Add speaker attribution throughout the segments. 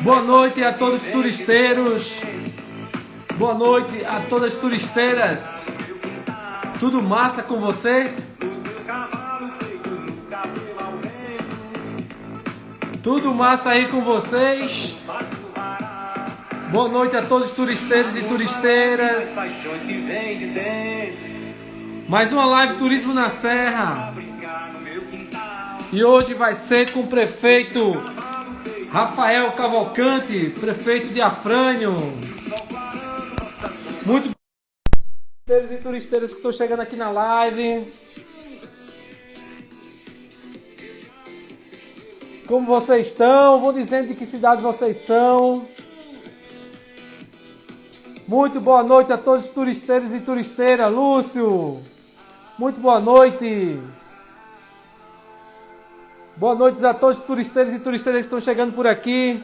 Speaker 1: Boa noite a todos os turisteiros. Boa noite a todas as turisteiras. Tudo massa com você? Tudo massa aí com vocês? Boa noite a todos os turisteiros e turisteiras. Mais uma live Turismo na Serra. E hoje vai ser com o prefeito Rafael Cavalcante, prefeito de Afrânio. Muito turisteiros e turisteiras que estão chegando aqui na live. Como vocês estão? Vou dizendo de que cidade vocês são. Muito boa noite a todos os turisteiros e turisteiras. Lúcio, muito boa noite. Boa noite a todos os turisteiros e turisteiras que estão chegando por aqui.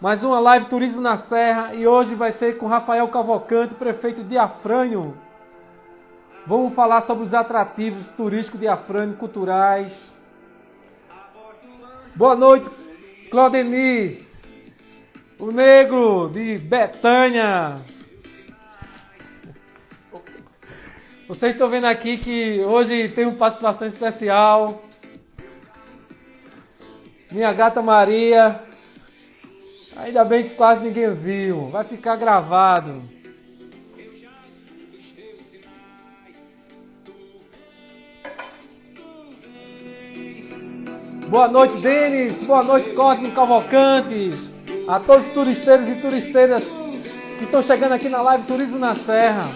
Speaker 1: Mais uma live Turismo na Serra e hoje vai ser com Rafael Cavalcante, prefeito de Afrânio. Vamos falar sobre os atrativos turísticos de Afrânio, culturais. Boa noite, Claudemir, o negro de Betânia. Vocês estão vendo aqui que hoje tem uma participação especial. Minha gata Maria. Ainda bem que quase ninguém viu. Vai ficar gravado. Boa noite, Denis. Boa noite, Cosme Cavalcantes. A todos os turisteiros e turisteiras que estão chegando aqui na live Turismo na Serra.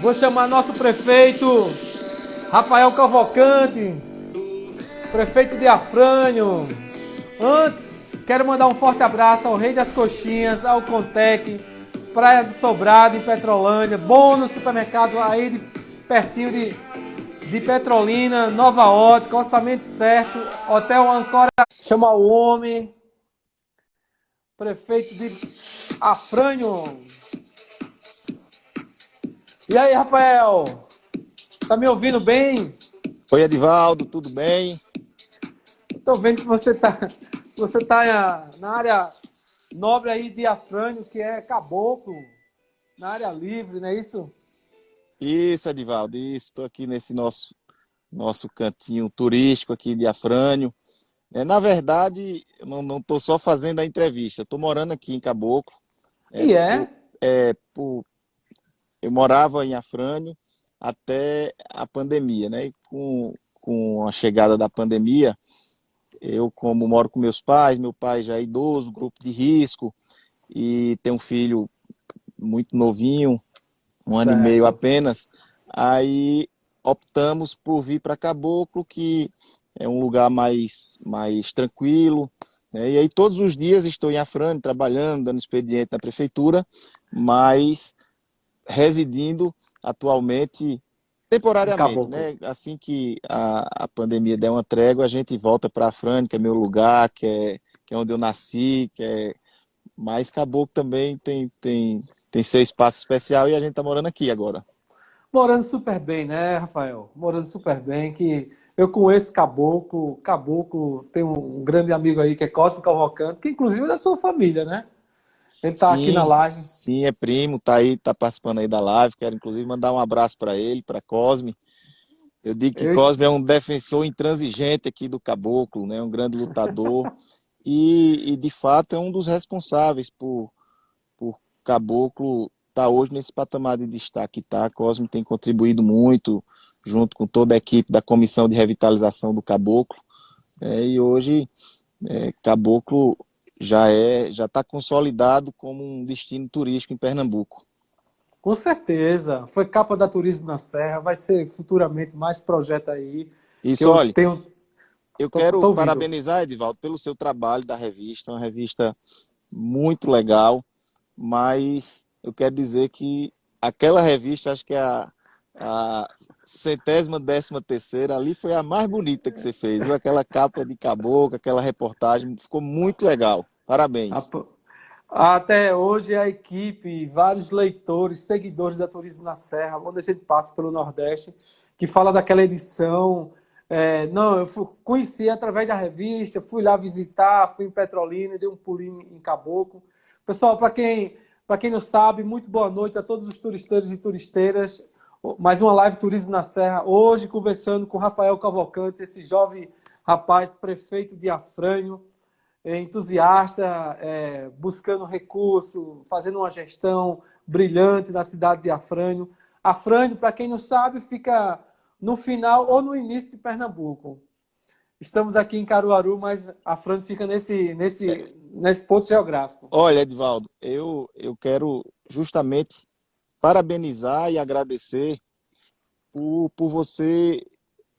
Speaker 1: Vou chamar nosso prefeito, Rafael Cavalcante prefeito de Afrânio. Antes, quero mandar um forte abraço ao Rei das Coxinhas, ao Contec, Praia de Sobrado, em Petrolândia, Bônus Supermercado aí de, pertinho de, de Petrolina, Nova Ótica, orçamento certo, Hotel Ancora, chama o homem, prefeito de Afrânio. E aí, Rafael? Tá me ouvindo bem?
Speaker 2: Oi, Edivaldo, tudo bem?
Speaker 1: Estou vendo que você está você tá na área nobre aí de Afrânio, que é caboclo, na área livre, não é isso?
Speaker 2: Isso, Edivaldo, isso. Estou aqui nesse nosso, nosso cantinho turístico aqui de Afrânio. É, na verdade, eu não estou só fazendo a entrevista, estou morando aqui em Caboclo.
Speaker 1: É, e é?
Speaker 2: Por, é por, eu morava em Afrânio até a pandemia, né? E com, com a chegada da pandemia, eu, como moro com meus pais, meu pai já é idoso, grupo de risco, e tem um filho muito novinho, um certo. ano e meio apenas, aí optamos por vir para Caboclo, que é um lugar mais, mais tranquilo. Né? E aí todos os dias estou em Afrânio, trabalhando, dando expediente na prefeitura, mas residindo atualmente Temporariamente, né? Assim que a, a pandemia der uma trégua, a gente volta para a Frane, que é meu lugar, que é, que é onde eu nasci, que é... Mas Caboclo também tem, tem, tem seu espaço especial e a gente está morando aqui agora.
Speaker 1: Morando super bem, né, Rafael? Morando super bem, que eu conheço Caboclo, Caboclo tem um grande amigo aí que é Cosme Cavalcante, que inclusive é da sua família, né? Ele tá sim, aqui na live.
Speaker 2: Sim, é primo, tá aí, tá participando aí da live. Quero inclusive mandar um abraço para ele, para Cosme. Eu digo que Eu... Cosme é um defensor intransigente aqui do Caboclo, né? Um grande lutador e, e, de fato é um dos responsáveis por por Caboclo estar tá hoje nesse patamar de destaque, tá? Cosme tem contribuído muito junto com toda a equipe da comissão de revitalização do Caboclo. É, e hoje é, Caboclo já é já está consolidado como um destino turístico em Pernambuco.
Speaker 1: Com certeza, foi capa da Turismo na Serra, vai ser futuramente mais projeto aí.
Speaker 2: Isso, eu olha, tenho... eu tô, quero tô parabenizar, Edivaldo, pelo seu trabalho da revista, uma revista muito legal, mas eu quero dizer que aquela revista, acho que é a, a centésima, décima terceira, ali foi a mais bonita que você fez, viu? Aquela capa de caboclo, aquela reportagem, ficou muito legal. Parabéns.
Speaker 1: Até hoje a equipe, vários leitores, seguidores da Turismo na Serra, onde a gente passa pelo Nordeste, que fala daquela edição É, não, eu fui, conheci através da revista, fui lá visitar, fui em Petrolina, dei um pulinho em Caboclo. Pessoal, para quem, quem não sabe, muito boa noite a todos os turisteiros e turisteiras. Mais uma live Turismo na Serra. Hoje, conversando com Rafael Cavalcante, esse jovem rapaz, prefeito de Afrânio, é, entusiasta, é, buscando recurso, fazendo uma gestão brilhante na cidade de Afrânio. Afrânio, para quem não sabe, fica no final ou no início de Pernambuco. Estamos aqui em Caruaru, mas Afrânio fica nesse, nesse, nesse ponto geográfico.
Speaker 2: Olha, Edvaldo, eu, eu quero justamente parabenizar e agradecer por, por você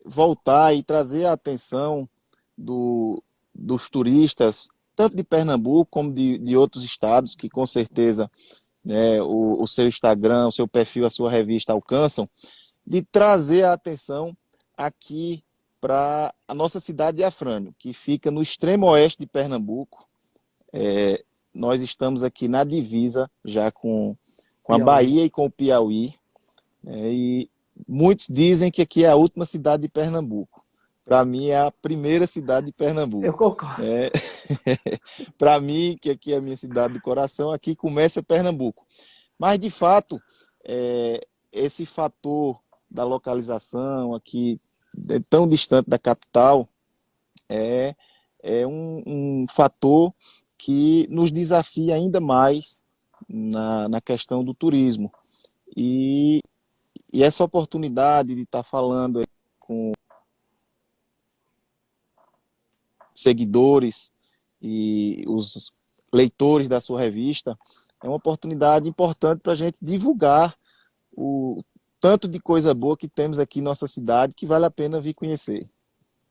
Speaker 2: voltar e trazer a atenção do, dos turistas, tanto de Pernambuco como de, de outros estados, que com certeza né, o, o seu Instagram, o seu perfil, a sua revista alcançam, de trazer a atenção aqui para a nossa cidade de Afrânio, que fica no extremo oeste de Pernambuco. É, nós estamos aqui na divisa já com, com a Bahia e com o Piauí. É, e muitos dizem que aqui é a última cidade de Pernambuco. Para mim é a primeira cidade de Pernambuco.
Speaker 1: Eu concordo. É,
Speaker 2: para mim, que aqui é a minha cidade do coração, aqui começa Pernambuco. Mas, de fato, é, esse fator da localização aqui é tão distante da capital é, é um, um fator que nos desafia ainda mais na, na questão do turismo. E, e essa oportunidade de estar falando com seguidores e os leitores da sua revista é uma oportunidade importante para a gente divulgar o tanto de coisa boa que temos aqui em nossa cidade que vale a pena vir conhecer.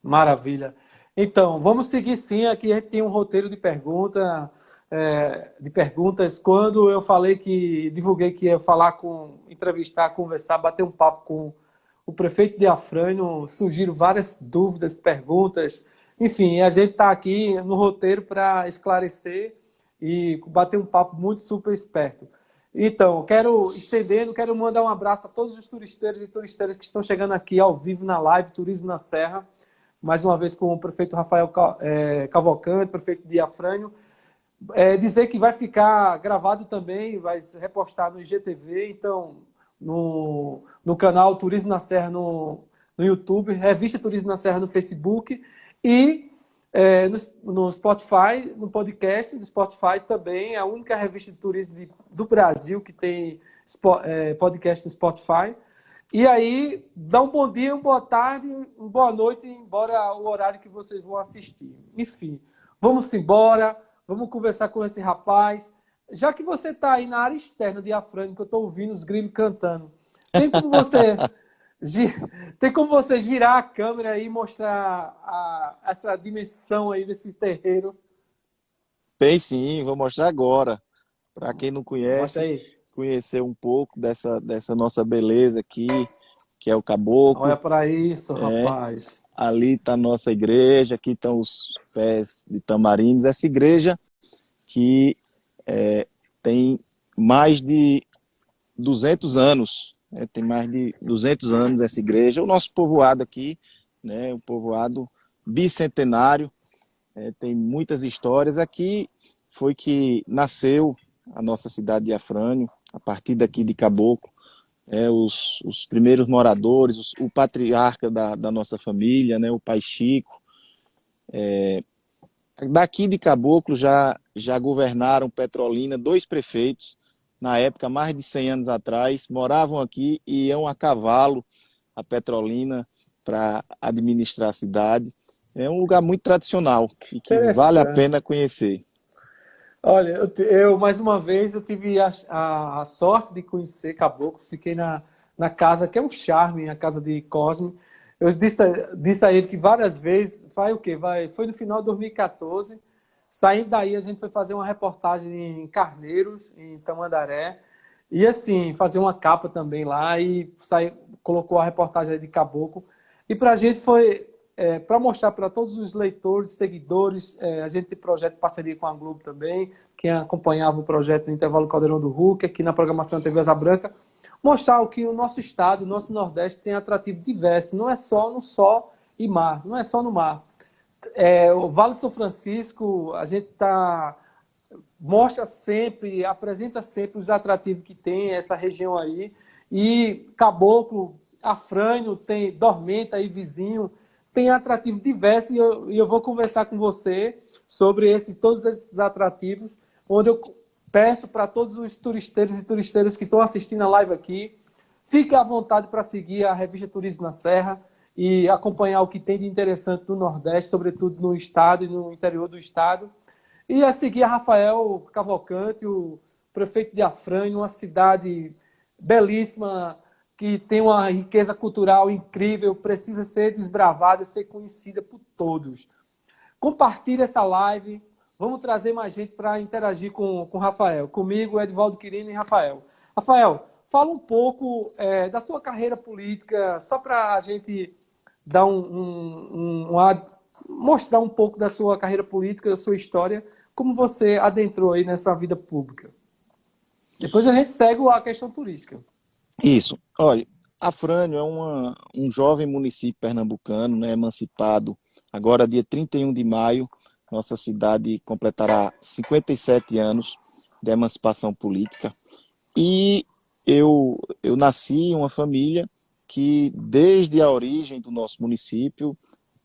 Speaker 1: Maravilha. Então, vamos seguir sim. Aqui a gente tem um roteiro de pergunta, é, de perguntas. Quando eu falei que divulguei que ia falar com, entrevistar, conversar, bater um papo com o prefeito de Afrânio, surgiram várias dúvidas, perguntas. Enfim, a gente está aqui no roteiro para esclarecer e bater um papo muito super esperto. Então, quero estendendo, quero mandar um abraço a todos os turisteiros e turisteiras que estão chegando aqui ao vivo na live Turismo na Serra, mais uma vez com o prefeito Rafael é, Cavalcante, prefeito de Afrânio. É, dizer que vai ficar gravado também, vai ser repostado no IGTV, então, no, no canal Turismo na Serra no, no YouTube, Revista Turismo na Serra no Facebook e é, no, no, Spotify, no podcast do Spotify também, é a única revista de turismo de, do Brasil que tem é, podcast no Spotify. E aí, dá um bom dia, uma boa tarde, uma boa noite, embora o horário que vocês vão assistir. Enfim, vamos embora, vamos conversar com esse rapaz. Já que você está aí na área externa de Afrânio, que eu estou ouvindo os grilos cantando, tem como você tem como você girar a câmera e mostrar a, essa dimensão aí desse terreiro?
Speaker 2: Tem sim, vou mostrar agora. Para quem não conhece, conhecer um pouco dessa, dessa nossa beleza aqui, que é o caboclo.
Speaker 1: Olha para isso, é, rapaz.
Speaker 2: Ali está a nossa igreja, aqui estão os pés de tamarindos. Essa igreja que é, tem mais de 200 anos é, tem mais de 200 anos essa igreja. O nosso povoado aqui, né, um povoado bicentenário, é, tem muitas histórias. Aqui foi que nasceu a nossa cidade de Afrânio, a partir daqui de Caboclo. É, os, os primeiros moradores, os, o patriarca da, da nossa família, né, o pai Chico. É, daqui de Caboclo já, já governaram Petrolina dois prefeitos, na época, mais de 100 anos atrás, moravam aqui e iam a cavalo a Petrolina para administrar a cidade. É um lugar muito tradicional e que vale a pena conhecer.
Speaker 1: Olha, eu, eu, mais uma vez eu tive a, a, a, sorte de conhecer Caboclo, fiquei na, na casa que é um charme, a casa de Cosme. Eu disse, disse a ele que várias vezes, vai o quê? Vai, foi no final de 2014 Saindo daí, a gente foi fazer uma reportagem em Carneiros, em Tamandaré, e assim, fazer uma capa também lá e sai, colocou a reportagem de Caboclo. E para a gente foi é, para mostrar para todos os leitores, seguidores, é, a gente tem projeto parceria com a Globo também, quem acompanhava o projeto no intervalo Caldeirão do Hulk, aqui na programação da TV Asa Branca, mostrar o que o nosso estado, o nosso Nordeste tem atrativo diverso, não é só, não só e mar. Não é só no mar. É, o Vale São Francisco, a gente está mostra sempre, apresenta sempre os atrativos que tem essa região aí. E Caboclo, Afrânio, tem Dormenta aí vizinho, tem atrativos diversos e eu, eu vou conversar com você sobre esses, todos esses atrativos, onde eu peço para todos os turisteiros e turisteiras que estão assistindo a live aqui, fique à vontade para seguir a revista Turismo na Serra e acompanhar o que tem de interessante no Nordeste, sobretudo no estado e no interior do estado. E a seguir a Rafael Cavalcante, o prefeito de Afrânio, uma cidade belíssima, que tem uma riqueza cultural incrível, precisa ser desbravada, ser conhecida por todos. Compartilhe essa live, vamos trazer mais gente para interagir com o Rafael. Comigo, Edvaldo Quirino e Rafael. Rafael, fala um pouco é, da sua carreira política, só para a gente dar um, um, um, mostrar um pouco da sua carreira política, da sua história, como você adentrou aí nessa vida pública. Depois a gente segue a questão turística.
Speaker 2: Isso. Olha, Afrânio é uma, um jovem município pernambucano, né, emancipado. Agora, dia 31 de maio, nossa cidade completará 57 anos de emancipação política. E eu, eu nasci em uma família que, desde a origem do nosso município,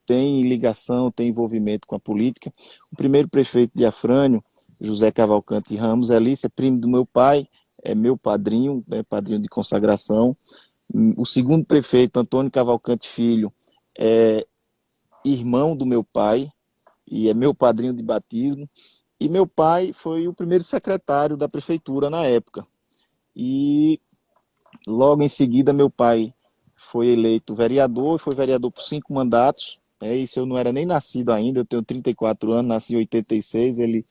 Speaker 2: tem ligação, tem envolvimento com a política. O primeiro prefeito de Afrânio, José Cavalcante Ramos Elícia, é primo do meu pai, é meu padrinho, né, padrinho de consagração. O segundo prefeito, Antônio Cavalcante Filho, é irmão do meu pai e é meu padrinho de batismo. E meu pai foi o primeiro secretário da prefeitura na época. E logo em seguida, meu pai foi eleito vereador, foi vereador por cinco mandatos, é isso, eu não era nem nascido ainda, eu tenho 34 anos, nasci em 86, ele,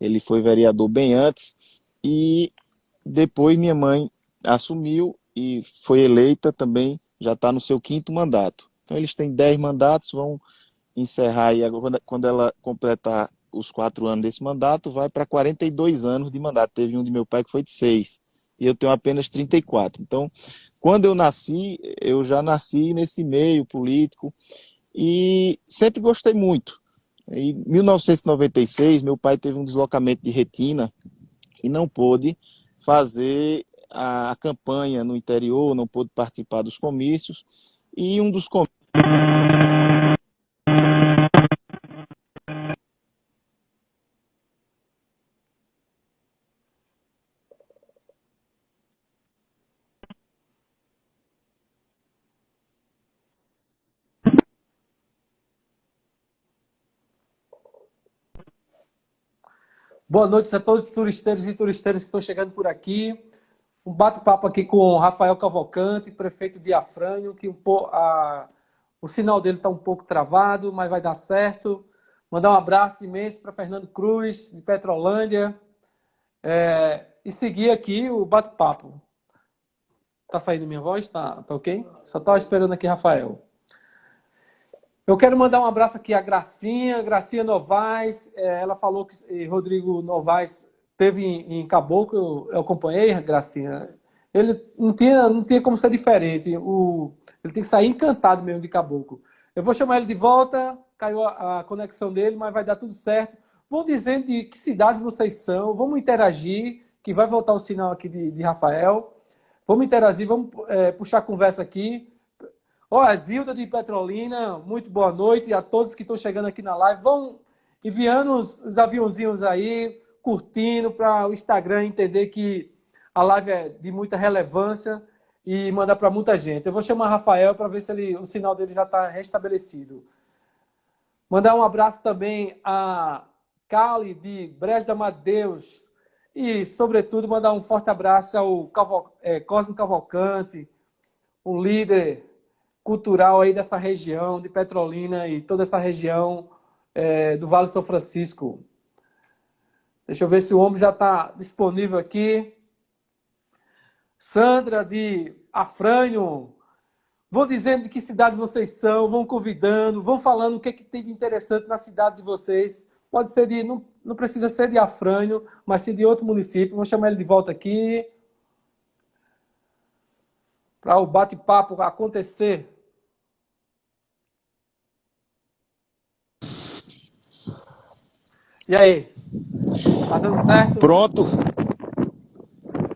Speaker 2: ele foi vereador bem antes. E depois minha mãe assumiu e foi eleita também, já está no seu quinto mandato. Então eles têm 10 mandatos, vão encerrar aí, quando ela completar os quatro anos desse mandato, vai para 42 anos de mandato. Teve um de meu pai que foi de seis, e eu tenho apenas 34. Então, quando eu nasci, eu já nasci nesse meio político, e sempre gostei muito. Em 1996, meu pai teve um deslocamento de retina e não pôde fazer a campanha no interior, não pôde participar dos comícios. E um dos comícios
Speaker 1: Boa noite a todos os turisteiros e turisteiras que estão chegando por aqui. Um bate-papo aqui com o Rafael Cavalcante, prefeito de Afrânio, que um a, o sinal dele está um pouco travado, mas vai dar certo. Mandar um abraço imenso para Fernando Cruz, de Petrolândia. É, e seguir aqui o bate-papo. Tá saindo minha voz? Tá, tá ok? Só estava esperando aqui, Rafael. Eu quero mandar um abraço aqui à Gracinha, Gracinha Novaes. É, ela falou que Rodrigo Novaes teve em, Caboclo, eu, eu acompanhei, Gracinha. Ele não tinha, não tinha como ser diferente. O, ele tem que sair encantado mesmo de Caboclo. Eu vou chamar ele de volta, caiu a, a conexão dele, mas vai dar tudo certo. Vou dizendo de que cidades vocês são, vamos interagir, que vai voltar o sinal aqui de, de Rafael. Vamos interagir, vamos é, puxar a conversa aqui. Ó, a Zilda de Petrolina, muito boa noite a todos que estão chegando aqui na live. Vão enviando os, os aviãozinhos aí, curtindo para o Instagram entender que a live é de muita relevância e mandar para muita gente. Eu vou chamar Rafael para ver se ele, o sinal dele já está restabelecido. Mandar um abraço também a Cali de Brejo da Madeus e, sobretudo, mandar um forte abraço ao é, Cosmo Cavalcante, um líder cultural aí dessa região de Petrolina e toda essa região é, do Vale São Francisco. Deixa eu ver se o homem já está disponível aqui. Sandra de Afrânio. Vão dizendo de que cidade vocês são, vão convidando, vão falando o que, é que tem de interessante na cidade de vocês. Pode ser de, não, não precisa ser de Afrânio, mas sim de outro município. Vou chamar ele de volta aqui. Para o bate-papo acontecer. E aí? Tá dando certo?
Speaker 2: Pronto.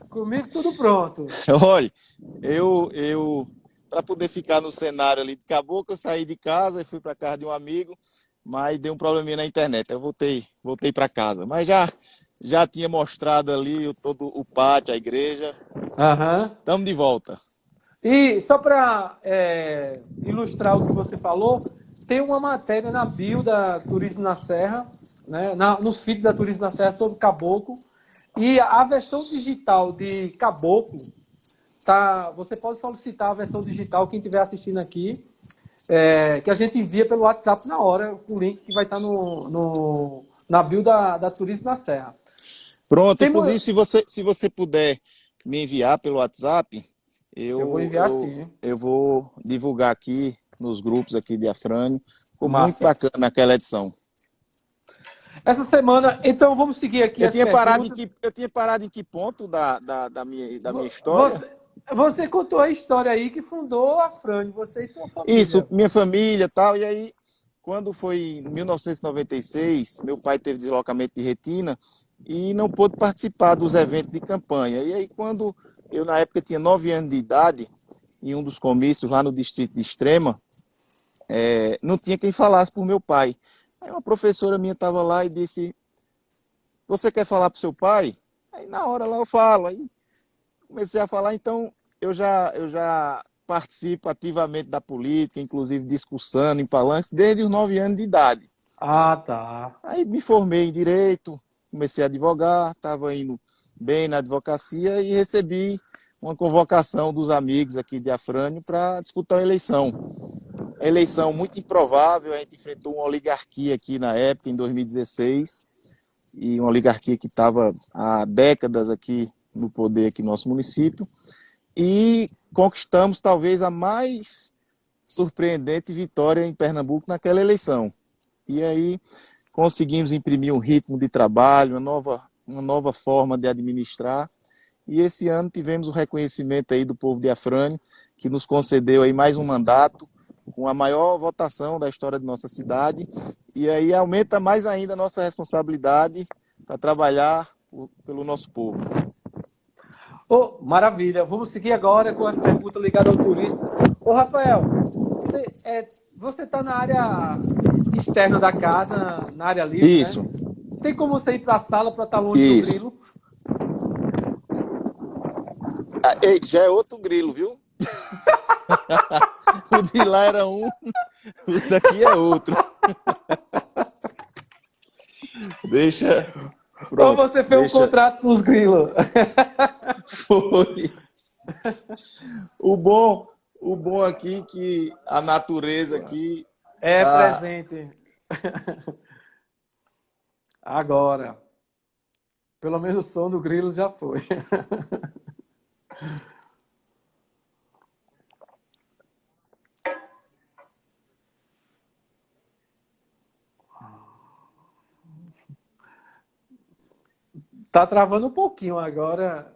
Speaker 1: Comigo tudo pronto.
Speaker 2: Olha, eu, eu para poder ficar no cenário ali de caboclo, eu saí de casa e fui para casa de um amigo, mas deu um probleminha na internet. Eu voltei, voltei para casa. Mas já já tinha mostrado ali todo o pátio, a igreja. Estamos de volta.
Speaker 1: E só para é, ilustrar o que você falou, tem uma matéria na bio da Turismo na Serra, né, no feed da Turismo na Serra sobre Caboclo. E a versão digital de Caboclo, tá, você pode solicitar a versão digital, quem estiver assistindo aqui, é, que a gente envia pelo WhatsApp na hora, o link que vai estar no, no na bio da, da Turismo na Serra.
Speaker 2: Pronto, Tem inclusive, se você, se você puder me enviar pelo WhatsApp, eu,
Speaker 1: eu vou enviar eu, sim.
Speaker 2: Eu vou divulgar aqui nos grupos aqui de Afrânio. Ficou muito bacana aquela edição.
Speaker 1: Essa semana, então vamos seguir aqui.
Speaker 2: Eu, tinha parado, em que, eu tinha parado em que ponto da, da, da minha, da minha história?
Speaker 1: Você, você, contou a história aí que fundou a Frânio, você e sua família.
Speaker 2: Isso, minha família tal. E aí, quando foi em 1996, meu pai teve deslocamento de retina e não pôde participar dos eventos de campanha. E aí, quando eu, na época, tinha nove anos de idade, em um dos comícios lá no distrito de Extrema, é, não tinha quem falasse por meu pai. Aí uma professora minha estava lá e disse: Você quer falar para seu pai? Aí na hora lá eu falo. Aí comecei a falar, então eu já, eu já participo ativamente da política, inclusive discussando em palanques, desde os nove anos de idade.
Speaker 1: Ah, tá.
Speaker 2: Aí me formei em direito, comecei a advogar, estava indo bem na advocacia e recebi uma convocação dos amigos aqui de Afrânio para disputar a eleição. Eleição muito improvável, a gente enfrentou uma oligarquia aqui na época, em 2016, e uma oligarquia que estava há décadas aqui no poder aqui no nosso município, e conquistamos talvez a mais surpreendente vitória em Pernambuco naquela eleição. E aí conseguimos imprimir um ritmo de trabalho, uma nova, uma nova forma de administrar. E esse ano tivemos o reconhecimento aí do povo de Afrânio, que nos concedeu aí mais um mandato com a maior votação da história de nossa cidade. E aí aumenta mais ainda a nossa responsabilidade para trabalhar pelo nosso povo.
Speaker 1: Oh, maravilha. Vamos seguir agora com as perguntas ligadas ao turismo. Ô, Rafael, você está é, na área externa da casa, na área livre,
Speaker 2: né? Isso.
Speaker 1: Né? Tem como você ir para a sala para estar tá longe Isso. do grilo?
Speaker 2: Ah, ei, já é outro grilo, viu? o de lá era um, o daqui é outro. Deixa.
Speaker 1: Pronto, Ou você fez deixa... um contrato com os grilos?
Speaker 2: Foi. O bom, o bom aqui que a natureza aqui
Speaker 1: é tá... presente. Agora. Pelo menos o som do grilo já foi. Tá travando um pouquinho agora.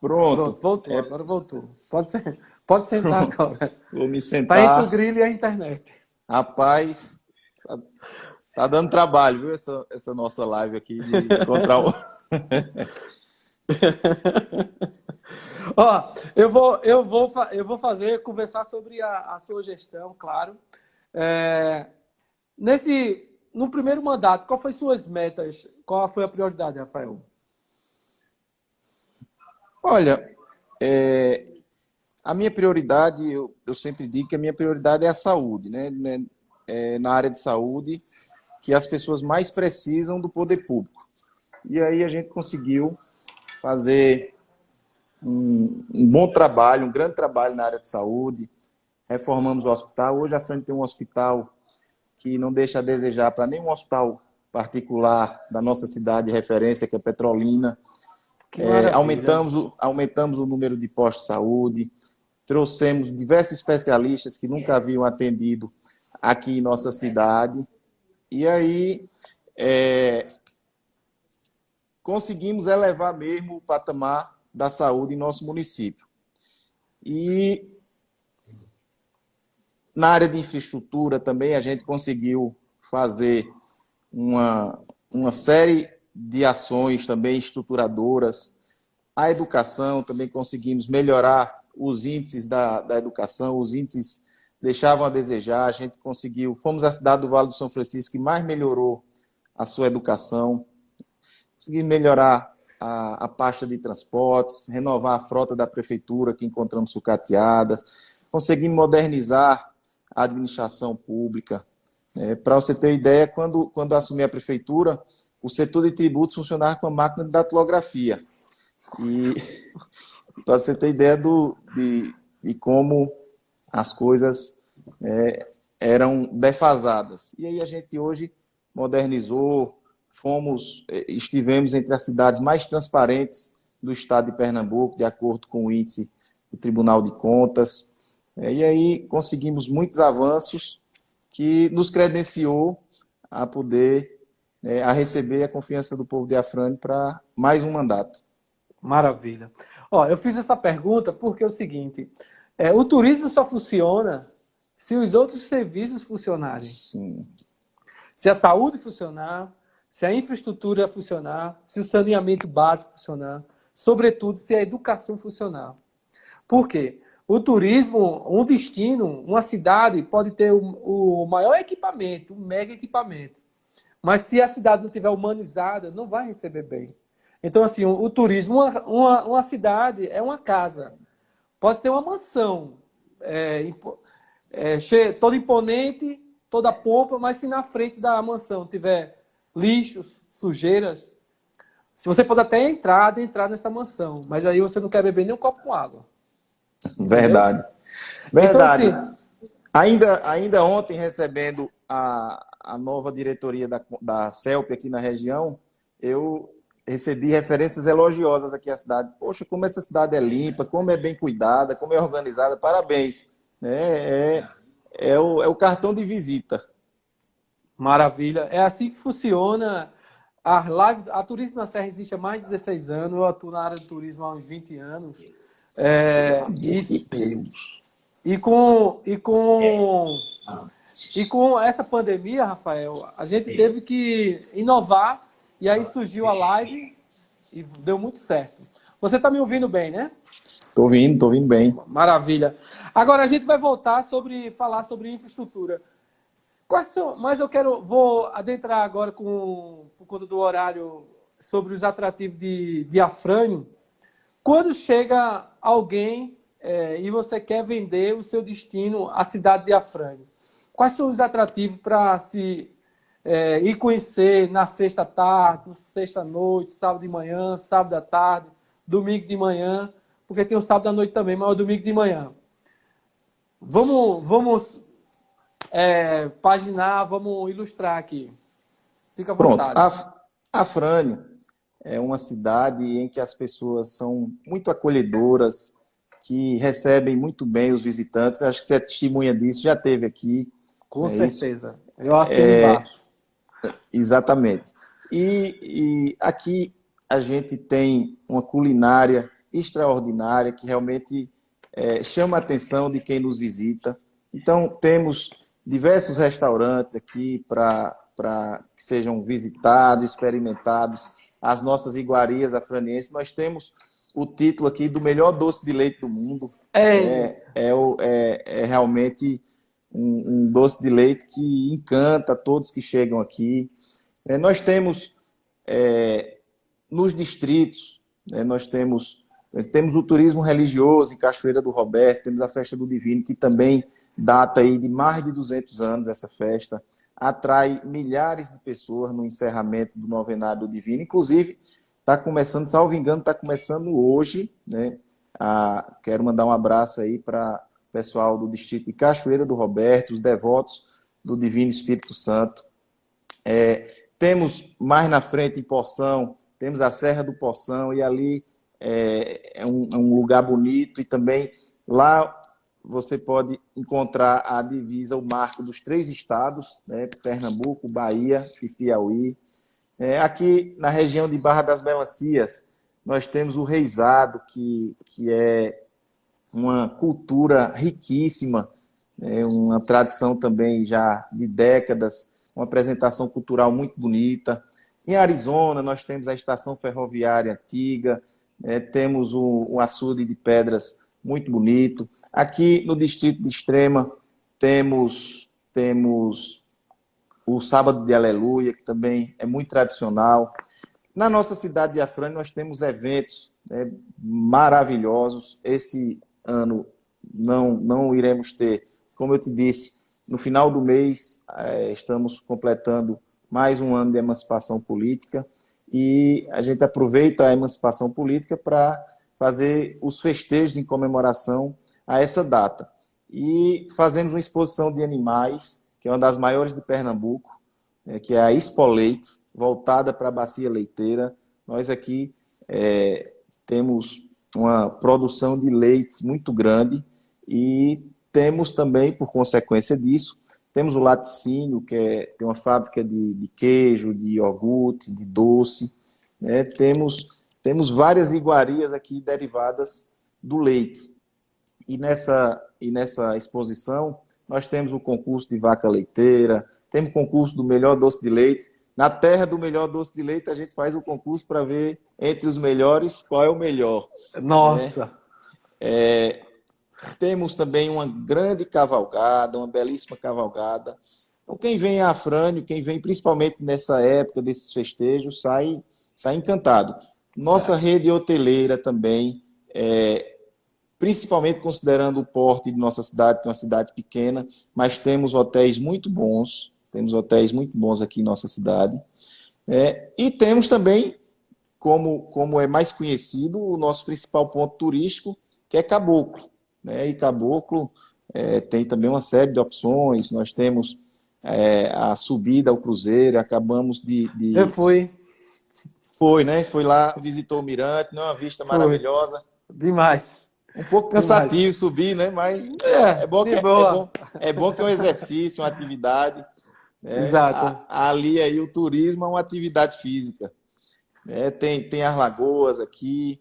Speaker 2: Pronto.
Speaker 1: Pronto voltou, é... agora voltou. Pode, ser, pode sentar agora.
Speaker 2: Vou me sentar.
Speaker 1: Tá entre o grilho e a internet.
Speaker 2: Rapaz, tá, tá dando trabalho, viu, essa, essa nossa live aqui de encontrar o...
Speaker 1: Ó, eu vou, eu vou, eu vou fazer, conversar sobre a, a sua gestão, claro. É, nesse, no primeiro mandato, qual foi suas metas? Qual foi a prioridade, Rafael?
Speaker 2: Olha, é, a minha prioridade, eu, eu, sempre digo que a minha prioridade é a saúde, né? né? É, na área de saúde, que as pessoas mais precisam do poder público. E aí a gente conseguiu fazer um, um bom trabalho, um grande trabalho na área de saúde. Reformamos o hospital. Hoje a frente tem um hospital que não deixa a desejar para nenhum hospital particular da nossa cidade de referência, que é Petrolina. É, aumentamos, o, aumentamos o número de postos de saúde, trouxemos diversos especialistas que nunca haviam atendido aqui em nossa cidade. E aí é, conseguimos elevar mesmo o patamar da saúde em nosso município. E na área de infraestrutura também a gente conseguiu fazer uma, uma série de ações também estruturadoras. A educação, também conseguimos melhorar os índices da, da educação, os índices deixavam a desejar, a gente conseguiu, fomos a cidade do Vale do São Francisco que mais melhorou a sua educação, conseguimos melhorar a, a pasta de transportes, renovar a frota da prefeitura que encontramos sucateadas, conseguimos modernizar administração pública. É, Para você ter ideia, quando, quando assumi a prefeitura, o setor de tributos funcionava com a máquina de datilografia. E para você ter ideia do, de, de como as coisas é, eram defasadas. E aí a gente hoje modernizou, fomos, eh, estivemos entre as cidades mais transparentes do estado de Pernambuco, de acordo com o índice do Tribunal de Contas. É, e aí conseguimos muitos avanços que nos credenciou a poder, é, a receber a confiança do povo de Afrânio para mais um mandato.
Speaker 1: Maravilha. Ó, eu fiz essa pergunta porque é o seguinte, é, o turismo só funciona se os outros serviços funcionarem.
Speaker 2: Sim.
Speaker 1: Se a saúde funcionar, se a infraestrutura funcionar, se o saneamento básico funcionar, sobretudo se a educação funcionar. Por quê? O turismo, um destino, uma cidade pode ter o, o maior equipamento, um mega equipamento. Mas se a cidade não tiver humanizada, não vai receber bem. Então, assim, o, o turismo, uma, uma, uma, cidade é uma casa. Pode ser uma mansão, é, é, toda imponente, toda pompa, mas se na frente da mansão tiver lixos, sujeiras. Se você pode até entrar, entrar nessa mansão, mas aí você não quer beber nem um copo com água.
Speaker 2: Verdade. Verdade. Então, assim, ainda, ainda ontem, recebendo a, a nova diretoria da, da CELP aqui na região, eu recebi referências elogiosas aqui à cidade. Poxa, como essa cidade é limpa, como é bem cuidada, como é organizada, parabéns. É, é, é, o, é o cartão de visita.
Speaker 1: Maravilha. É assim que funciona. A, live, a Turismo na Serra existe há mais de 16 anos. Eu atuo na área de turismo há uns 20 anos. É, e, e, com, e, com, e com essa pandemia, Rafael, a gente teve que inovar e aí surgiu a live e deu muito certo. Você está me ouvindo bem, né?
Speaker 2: Estou ouvindo, estou ouvindo bem.
Speaker 1: Maravilha. Agora a gente vai voltar sobre falar sobre infraestrutura. Quais são, mas eu quero, vou adentrar agora com, por conta do horário, sobre os atrativos de, de Afrânio. Quando chega alguém é, e você quer vender o seu destino à cidade de Afrânio, quais são os atrativos para se é, ir conhecer na sexta tarde, sexta noite, sábado de manhã, sábado à tarde, domingo de manhã, porque tem o sábado à noite também, mas é o domingo de manhã. Vamos, vamos é, paginar, vamos ilustrar aqui. Fica à vontade.
Speaker 2: Pronto. A, Afrânio é uma cidade em que as pessoas são muito acolhedoras, que recebem muito bem os visitantes. Acho que você é testemunha disso, já teve aqui.
Speaker 1: Com é certeza. Isso. Eu assino é, embaixo.
Speaker 2: Exatamente. E, e aqui a gente tem uma culinária extraordinária que realmente é, chama a atenção de quem nos visita. Então, temos diversos restaurantes aqui para que sejam visitados, experimentados, as nossas iguarias afranienses. Nós temos o título aqui do melhor doce de leite do mundo. É, é, é, é, é realmente um, um, doce de leite que encanta todos que chegam aqui. É, nós temos é, nos distritos, né, nós temos, temos o turismo religioso em Cachoeira do Roberto, temos a Festa do Divino, que também data aí de mais de 200 anos essa festa, atrai milhares de pessoas no encerramento do novenário Divino, inclusive está começando, salvo engano, está começando hoje, né? A, quero mandar um abraço aí para o pessoal do distrito de Cachoeira do Roberto, os devotos do Divino Espírito Santo. É, temos mais na frente em Poção, temos a Serra do Poção, e ali é, é, um, é um lugar bonito, e também lá você pode encontrar a divisa, o marco dos três estados, né, Pernambuco, Bahia e Piauí. É, aqui na região de Barra das Melancias, nós temos o reizado, que, que é uma cultura riquíssima, é uma tradição também já de décadas, uma apresentação cultural muito bonita. Em Arizona, nós temos a estação ferroviária antiga, é, temos o, o açude de pedras muito bonito. Aqui no distrito de Extrema, temos, temos o Sábado de Aleluia, que também é muito tradicional. Na nossa cidade de Afrânio, nós temos eventos né, maravilhosos. Esse ano não, não iremos ter, como eu te disse, no final do mês é, estamos completando mais um ano de emancipação política e a gente aproveita a emancipação política para fazer os festejos em comemoração a essa data. E fazemos uma exposição de animais, que é uma das maiores de Pernambuco, é, que é a Expo Leite, voltada para a bacia leiteira. Nós aqui é, temos uma produção de leites muito grande e temos também, por consequência disso, temos o laticínio, que é, tem uma fábrica de, de queijo, de iogurte, de doce. Né? Temos, temos várias iguarias aqui derivadas do leite. E nessa, e nessa exposição, nós temos o concurso de vaca leiteira, temos o concurso do melhor doce de leite. Na terra do melhor doce de leite, a gente faz o concurso para ver entre os melhores qual é o melhor.
Speaker 1: Nossa!
Speaker 2: Né? É, temos também uma grande cavalgada, uma belíssima cavalgada. Então, quem vem a Afrânio, quem vem principalmente nessa época desses festejos, sai, sai encantado. Nossa rede hoteleira também, é, principalmente considerando o porte de nossa cidade, que é uma cidade pequena, mas temos hotéis muito bons, temos hotéis muito bons aqui em nossa cidade. É, e temos também, como, como é mais conhecido, o nosso principal ponto turístico, que é Caboclo. Né? E Caboclo é, tem também uma série de opções. Nós temos é, a subida ao Cruzeiro, acabamos de, de...
Speaker 1: Eu fui.
Speaker 2: Foi, né? Foi lá, visitou o Mirante, não é uma vista Foi. maravilhosa.
Speaker 1: Demais.
Speaker 2: Um pouco cansativo Demais. subir, né? Mas é, é bom que é, é, bom, é bom que é um exercício, uma atividade. Né?
Speaker 1: Exato.
Speaker 2: A, ali aí o turismo é uma atividade física. É, tem, tem as lagoas aqui,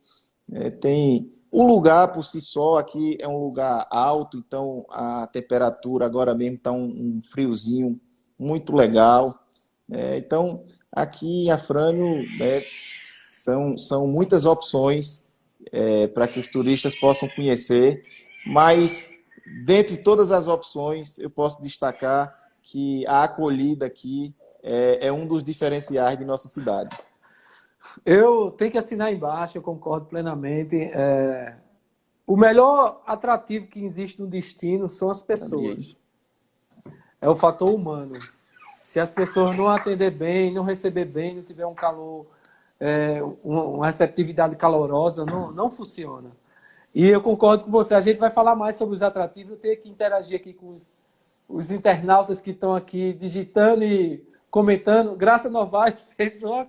Speaker 2: é, tem o lugar por si só aqui é um lugar alto, então a temperatura agora mesmo está um, um, friozinho muito legal. É, então aqui em Afrânio né, são, são muitas opções é, para que os turistas possam conhecer, mas dentre todas as opções eu posso destacar que a acolhida aqui é, é um dos diferenciais de nossa cidade.
Speaker 1: Eu tenho que assinar embaixo, eu concordo plenamente. É, o melhor atrativo que existe no destino são as pessoas. É o fator humano. Se as pessoas não atender bem, não receber bem, não tiver um calor, é, uma receptividade calorosa, não, não funciona. E eu concordo com você. A gente vai falar mais sobre os atrativos. Eu tenho que interagir aqui com os, os internautas que estão aqui digitando e comentando. Graça Novaes fez uma,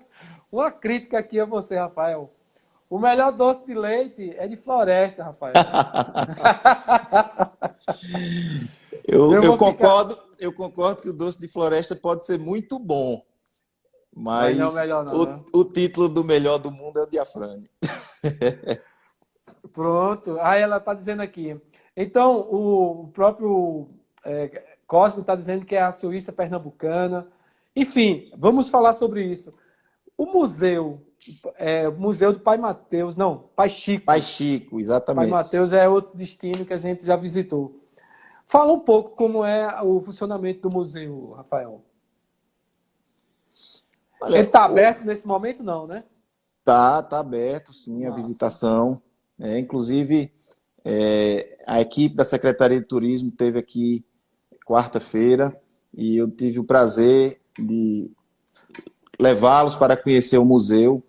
Speaker 1: uma crítica aqui a você, Rafael. O melhor doce de leite é de floresta, Rafael.
Speaker 2: eu, eu, eu concordo. Eu concordo que o doce de floresta pode ser muito bom. Mas, mas não é o, melhor, não, o, né? o, título do melhor do mundo é o Diafrane.
Speaker 1: Pronto. Aí ela está dizendo aqui. Então, o próprio é, Cosme está dizendo que é a Suíça pernambucana. Enfim, vamos falar sobre isso. O museu é, Museu do Pai Mateus, não, Pai Chico.
Speaker 2: Pai Chico, exatamente.
Speaker 1: Pai Mateus é outro destino que a gente já visitou. Fala um pouco como é o funcionamento do museu, Rafael. Olha, Ele está aberto o... nesse momento, não, né?
Speaker 2: Tá, tá aberto, sim, Nossa. a visitação. É, inclusive, é, a equipe da Secretaria de Turismo teve aqui quarta-feira e eu tive o prazer de levá-los para conhecer o museu.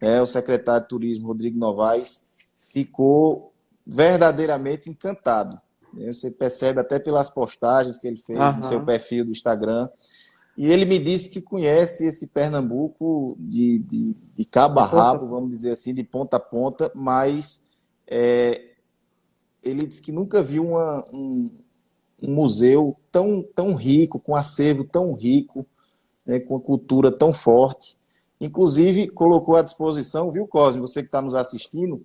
Speaker 2: É, o secretário de Turismo, Rodrigo Novaes, ficou verdadeiramente encantado. Você percebe até pelas postagens que ele fez uhum. no seu perfil do Instagram. E ele me disse que conhece esse Pernambuco de, de, de cabo a rabo, vamos dizer assim, de ponta a ponta, mas é, ele disse que nunca viu uma, um, um, museu tão, tão rico, com acervo tão rico, né, com a cultura tão forte. Inclusive, colocou à disposição, viu, Cosme, você que está nos assistindo,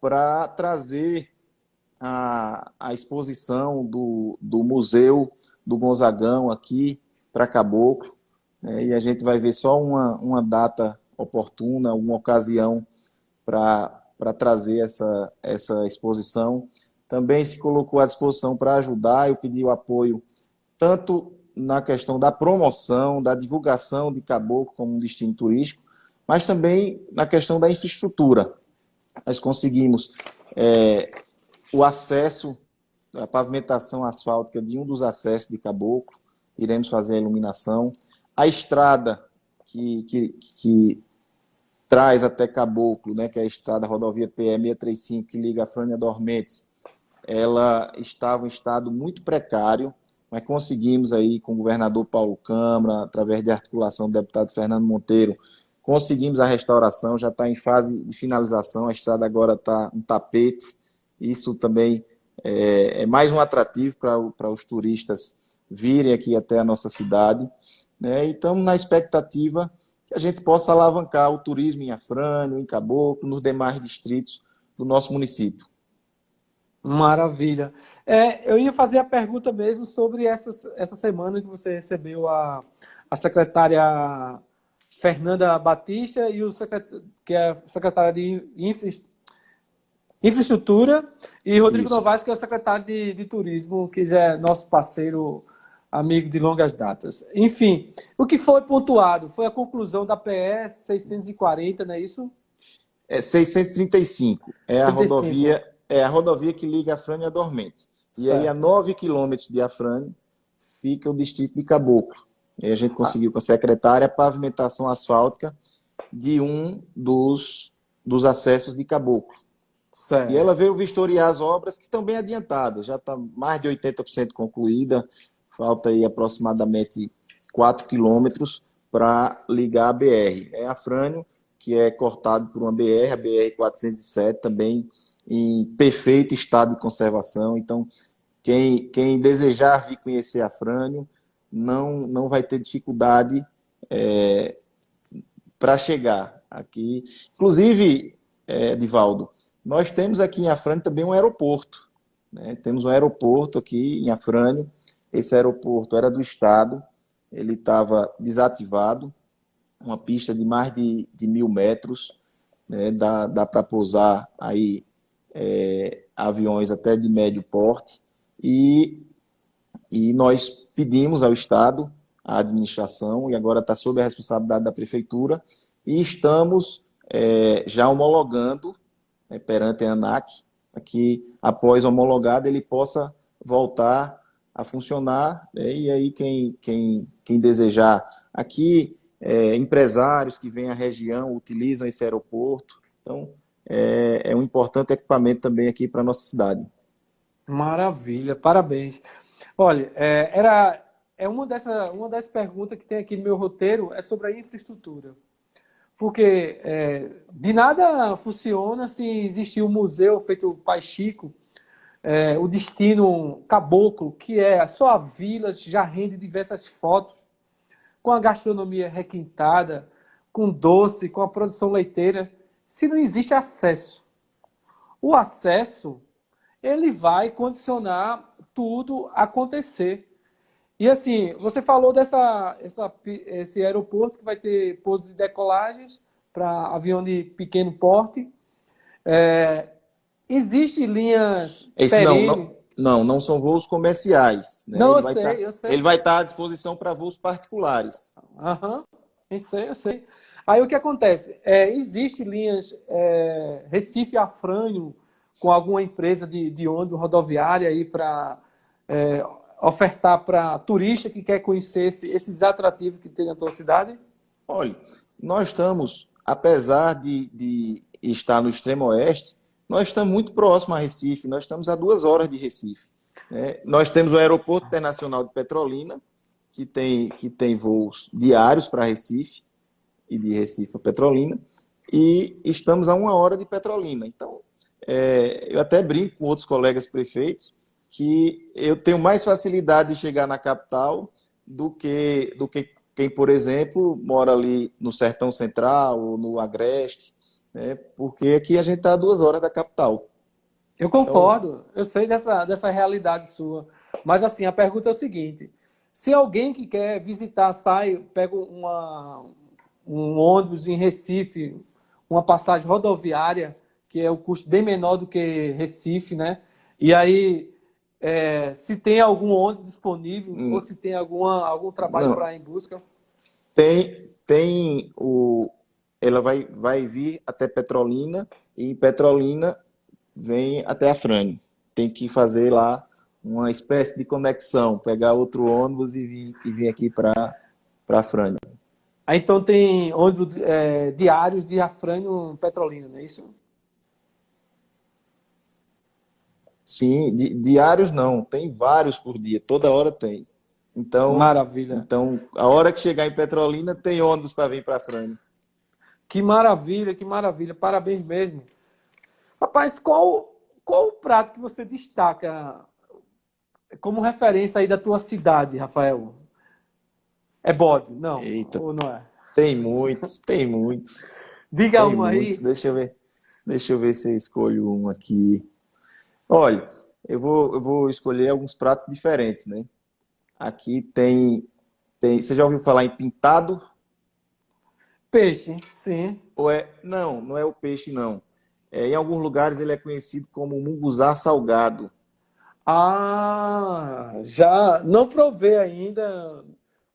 Speaker 2: para trazer a, a exposição do, do Museu do Gonzagão aqui para Caboclo. né, e a gente vai ver só uma, uma data oportuna, uma ocasião para trazer essa, essa exposição. Também se colocou à disposição para ajudar, eu pedi o apoio tanto na questão da promoção, da divulgação de Caboclo como um destino turístico, mas também na questão da infraestrutura. Nós conseguimos é, o acesso, a pavimentação asfáltica de um dos acessos de Caboclo, iremos fazer a iluminação. A estrada que, que, que traz até Caboclo, né, que é a estrada rodovia PE 635, que liga a Frânia Dormentes, ela estava em estado muito precário, mas conseguimos aí com o governador Paulo Câmara, através de articulação do deputado Fernando Monteiro, conseguimos a restauração, já está em fase de finalização, a estrada agora está um tapete, isso também é, é mais um atrativo para os turistas virem aqui até a nossa cidade, né? e estamos na expectativa que a gente possa alavancar o turismo em Afrânio, em Caboclo, nos demais distritos do nosso município.
Speaker 1: Maravilha. É, eu ia fazer a pergunta mesmo sobre essa, essa semana que você recebeu a, a secretária Fernanda Batista e o que é a secretária de infra, Infraestrutura e Rodrigo Isso. Novaes, que é o secretário de, de Turismo, que já é nosso parceiro amigo de longas datas. Enfim, o que foi pontuado foi a conclusão da PE 640, não é isso?
Speaker 2: É 635. É a 35. rodovia, é a rodovia que liga Afrânio a Dormentes. E certo. aí a 9 quilômetros de Afrânio fica o distrito de Caboclo. E a gente conseguiu com a secretária a pavimentação asfáltica de um dos, dos acessos de Caboclo. Certo. E ela veio vistoriar as obras que estão bem adiantadas, já está mais de 80% concluída, falta aí aproximadamente 4 quilômetros para ligar a BR. É a Frânio, que é cortado por uma BR, a BR-407, também em perfeito estado de conservação. Então, quem, quem desejar vir conhecer a Frânio, não, não vai ter dificuldade é, para chegar aqui. Inclusive, é, Divaldo, nós temos aqui em Afrânio também um aeroporto. Né? Temos um aeroporto aqui em Afrânio, esse aeroporto era do Estado, ele estava desativado, uma pista de mais de, de mil metros, né, dá, dá para pousar aí é, aviões até de médio porte, e, e nós pedimos ao Estado, à administração, e agora está sob a responsabilidade da Prefeitura, e estamos é, já homologando né, perante a ANAC, para que após homologado ele possa voltar a funcionar, né? e aí quem, quem, quem desejar. Aqui, é, empresários que vêm à região utilizam esse aeroporto, então é, é um importante equipamento também aqui para a nossa cidade.
Speaker 1: Maravilha, parabéns. Olha, é, era, é uma, dessa, uma das perguntas que tem aqui no meu roteiro é sobre a infraestrutura. Porque é, de nada funciona se existir um museu feito Pai Chico, é, o destino caboclo, que é só a vila, já rende diversas fotos, com a gastronomia requintada, com doce, com a produção leiteira, se não existe acesso. O acesso, ele vai condicionar tudo acontecer. E assim, você falou dessa essa, esse aeroporto que vai ter pousos e decolagens para avião de pequeno porte. É, Existem linhas.
Speaker 2: Esse não, não, não, não são voos comerciais.
Speaker 1: Né? Não, ele eu sei, tá, eu sei.
Speaker 2: Ele vai estar à disposição para voos particulares.
Speaker 1: Aham, eu sei, eu sei. Aí o que acontece? É, Existem linhas é, Recife Afrânio com alguma empresa de, de ônibus rodoviária aí para é, ofertar para turista que quer conhecer esse, esses atrativos que tem na tua cidade?
Speaker 2: Olha, nós estamos, apesar de, de estar no extremo oeste, nós estamos muito próximo a Recife, nós estamos a duas horas de Recife. Né? Nós temos o Aeroporto Internacional de Petrolina, que tem, que tem voos diários para Recife e de Recife a Petrolina, e estamos a uma hora de Petrolina. Então, é, eu até brinco com outros colegas prefeitos que eu tenho mais facilidade de chegar na capital do que, do que quem, por exemplo, mora ali no Sertão Central ou no Agreste né? porque aqui a gente está a duas horas da capital.
Speaker 1: Eu concordo, então... eu sei dessa, dessa realidade sua. Mas assim, a pergunta é o seguinte: Se alguém que quer visitar sai, pega uma, um ônibus em Recife, uma passagem rodoviária, que é o custo bem menor do que Recife, né? E aí, é, se tem algum ônibus disponível hum. ou se tem alguma, algum trabalho para ir em busca?
Speaker 2: Tem, tem o. Ela vai, vai vir até Petrolina e em Petrolina vem até a Frane. Tem que fazer lá uma espécie de conexão, pegar outro ônibus e vir, e vir aqui para a Frane.
Speaker 1: Ah, então tem ônibus é, diários de Afrânio Petrolina, não é isso?
Speaker 2: Sim, di, diários não, tem vários por dia, toda hora tem. Então,
Speaker 1: maravilha.
Speaker 2: Então, a hora que chegar em Petrolina, tem ônibus para vir para Frânio.
Speaker 1: Que maravilha, que maravilha. Parabéns mesmo. Rapaz, qual, qual o prato que você destaca como referência aí da tua cidade, Rafael? É bode? Não.
Speaker 2: Eita.
Speaker 1: Ou não é?
Speaker 2: Tem muitos, tem muitos.
Speaker 1: Diga tem um aí.
Speaker 2: Deixa eu ver. Deixa eu ver se eu escolho um aqui. Olha, eu vou, eu vou escolher alguns pratos diferentes, né? Aqui tem, tem. Você já ouviu falar em pintado?
Speaker 1: Peixe, sim.
Speaker 2: Ou é? Não, não é o peixe, não. É, em alguns lugares ele é conhecido como munguzá salgado.
Speaker 1: Ah, já não provei ainda,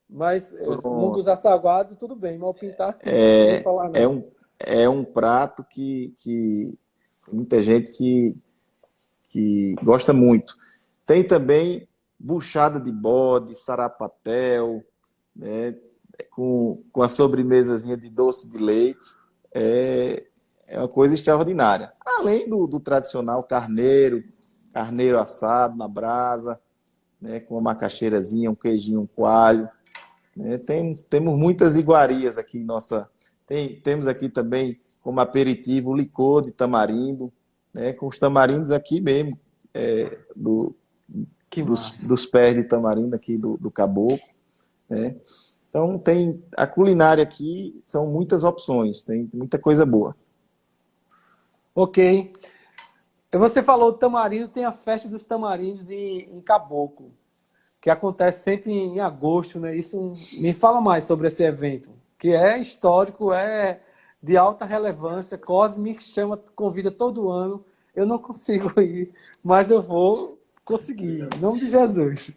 Speaker 1: mas Pronto. munguzá salgado tudo bem, mal pintado
Speaker 2: é, não falar É um, é um prato que, que muita gente que que gosta muito. Tem também buchada de bode, sarapatel, né, com, com a sobremesazinha de doce de leite. É, é uma coisa extraordinária. Além do, do tradicional carneiro, carneiro assado na brasa, né, com uma macaxeirazinha, um queijinho, um coalho. Né, temos, temos muitas iguarias aqui em nossa. Tem, temos aqui também como aperitivo licor de tamarindo, né, com os tamarindos aqui mesmo, é, do, dos, dos, pés de tamarindo aqui do, do caboclo. Né? Então tem a culinária aqui são muitas opções, tem muita coisa boa.
Speaker 1: Ok. Você falou do tamarindo, tem a festa dos tamarindos em, em Caboclo, que acontece sempre em agosto, né? Isso me fala mais sobre esse evento, que é histórico, é de alta relevância. Cosme chama, convida todo ano. Eu não consigo ir, mas eu vou conseguir, em nome de Jesus.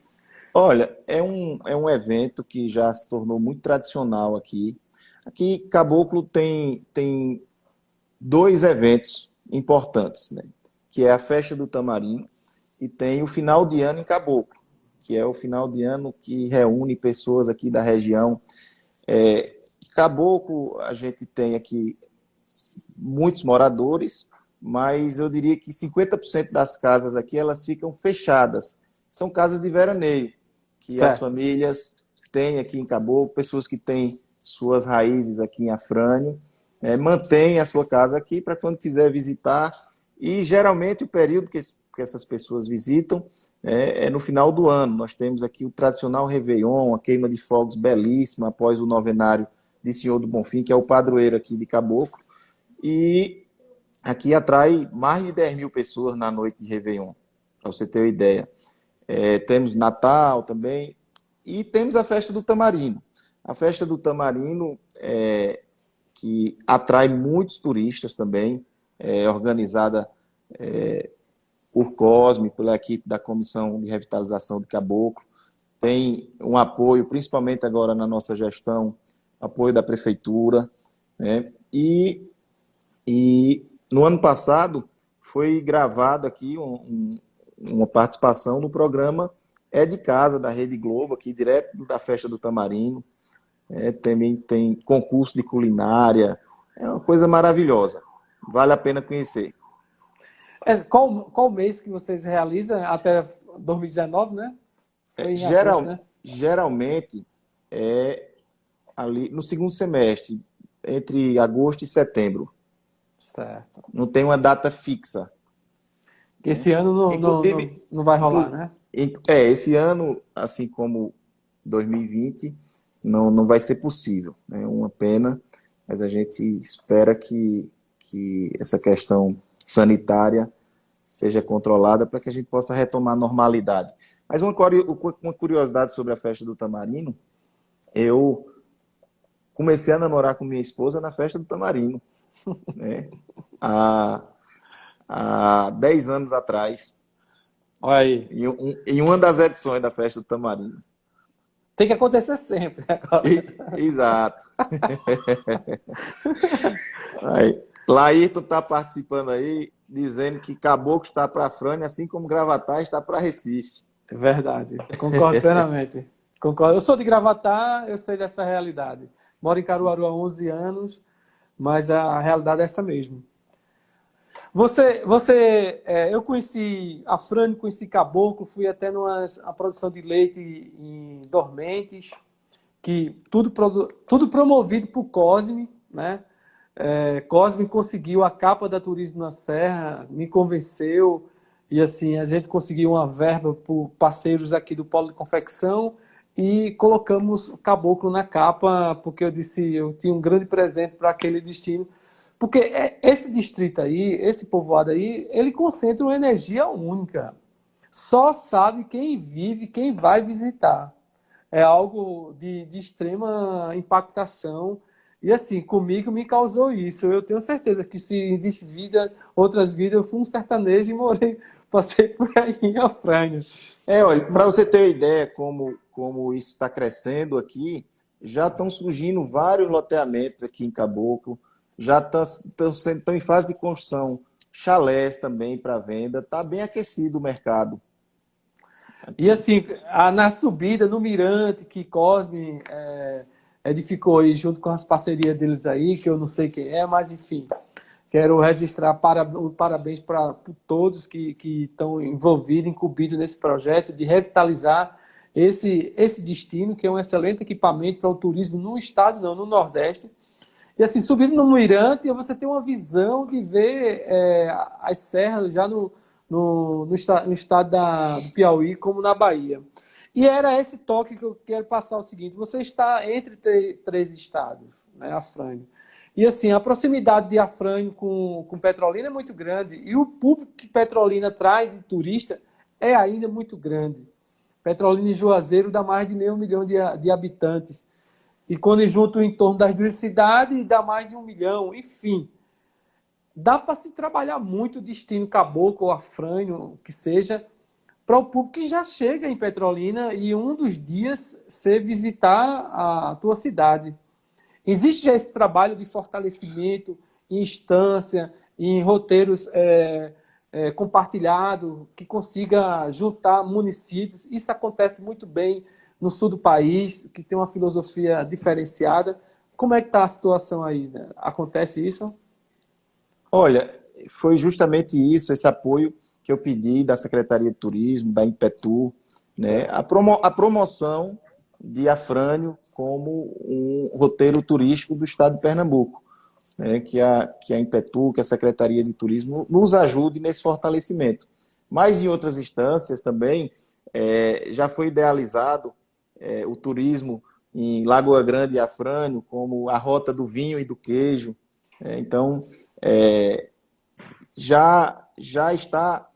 Speaker 2: Olha, é um, é um evento que já se tornou muito tradicional aqui. Aqui, Caboclo tem, tem dois eventos importantes, né? que é a Festa do Tamarim e tem o final de ano em Caboclo, que é o final de ano que reúne pessoas aqui da região. É, Caboclo, a gente tem aqui muitos moradores, mas eu diria que 50% das casas aqui elas ficam fechadas. São casas de veraneio, que certo. as famílias têm aqui em Caboclo, pessoas que têm suas raízes aqui em Afrânio, é, mantêm a sua casa aqui para quando quiser visitar. E geralmente o período que, que essas pessoas visitam é, é, no final do ano. Nós temos aqui o tradicional Réveillon, a queima de fogos belíssima após o novenário de Senhor do Bonfim, que é o padroeiro aqui de Caboclo. E aqui atrai mais de 10 mil pessoas na noite de Réveillon, para você ter uma ideia. É, temos Natal também, e temos a festa do Tamarino. A festa do Tamarino, é, que atrai muitos turistas também, é organizada é, por Cosme, pela equipe da Comissão de Revitalização de Caboclo. Tem um apoio, principalmente agora na nossa gestão, apoio da prefeitura, né? E, e no ano passado foi gravado aqui um, um, uma participação no programa É de Casa da Rede Globo, aqui direto da Festa do Tamarino. É, também tem concurso de culinária, é uma coisa maravilhosa. Vale a pena conhecer.
Speaker 1: Qual, qual mês que vocês realizam? Até 2019, né?
Speaker 2: É, geral, né? Geralmente é ali no segundo semestre, entre agosto e setembro.
Speaker 1: Certo.
Speaker 2: Não tem uma data fixa.
Speaker 1: Esse ano não, não, não, não vai rolar, né?
Speaker 2: É, esse ano, assim como 2020, não, não vai ser possível. É né? uma pena, mas a gente espera que, que essa questão sanitária seja controlada para que a gente possa retomar a normalidade. Mas uma, uma curiosidade sobre a festa do Tamarino, eu comecei a namorar com minha esposa na festa do Tamarino, né? há, há 10 anos atrás.
Speaker 1: Olha aí.
Speaker 2: Em, um, em uma das edições da festa do Tamarino.
Speaker 1: Tem que acontecer sempre.
Speaker 2: Exato. aí, Laírton está participando aí, dizendo que Caboclo está para Frane, assim como Gravatar está para Recife.
Speaker 1: É verdade, concordo plenamente. Concordo. Eu sou de Gravatar, eu sei dessa realidade. Moro em Caruaru há 11 anos, mas a realidade é essa mesmo. Você, você é, eu conheci a Frane, conheci Caboclo, fui até numa a produção de leite em Dormentes, que tudo, tudo promovido por Cosme, né? É, Cosme conseguiu a capa da Turismo na Serra, me convenceu, e assim, a gente conseguiu uma verba por parceiros aqui do Polo de Confecção e colocamos o Caboclo na capa, porque eu disse, eu tinha um grande presente para aquele destino, porque é, esse distrito aí, esse povoado aí, ele concentra uma energia única. Só sabe quem vive, quem vai visitar. É algo de, de extrema impactação. E assim, comigo me causou isso. Eu tenho certeza que se existe vida, outras vidas, eu fui um sertanejo e morei, passei por aí em Afrânio.
Speaker 2: É, olha, para você ter uma ideia como, como isso está crescendo aqui, já estão surgindo vários loteamentos aqui em Caboclo já estão tá, em fase de construção. Chalés também para venda. Está bem aquecido o mercado.
Speaker 1: E assim, a, na subida, no Mirante, que Cosme é, edificou aí, junto com as parcerias deles aí, que eu não sei quem é, mas enfim. Quero registrar para, parabéns para todos que estão envolvidos, incumbidos nesse projeto de revitalizar esse, esse destino, que é um excelente equipamento para o turismo no estado, não, no Nordeste e assim, subindo no Mirante, você tem uma visão de ver é, as serras já no, no, no, no estado da, do Piauí, como na Bahia. E era esse toque que eu quero passar o seguinte: você está entre três estados, né, Afrânio. E assim, a proximidade de Afrânio com, com Petrolina é muito grande. E o público que Petrolina traz de turista é ainda muito grande. Petrolina e Juazeiro dá mais de meio milhão de, de habitantes. E quando junto em torno das duas cidades, dá mais de um milhão, enfim. Dá para se trabalhar muito o destino caboclo ou afrânio, que seja, para o público que já chega em Petrolina e um dos dias ser visitar a tua cidade. Existe já esse trabalho de fortalecimento em instância, em roteiros é, é, compartilhados, que consiga juntar municípios. Isso acontece muito bem no sul do país, que tem uma filosofia diferenciada. Como é que está a situação aí? Né? Acontece isso?
Speaker 2: Olha, foi justamente isso, esse apoio que eu pedi da Secretaria de Turismo, da Impetu, né? a, promo a promoção de Afrânio como um roteiro turístico do estado de Pernambuco. Né? Que, a, que a Impetu, que a Secretaria de Turismo nos ajude nesse fortalecimento. Mas em outras instâncias também é, já foi idealizado é, o turismo em Lagoa Grande e Afrânio, como a rota do vinho e do queijo. É, então, é, já, já está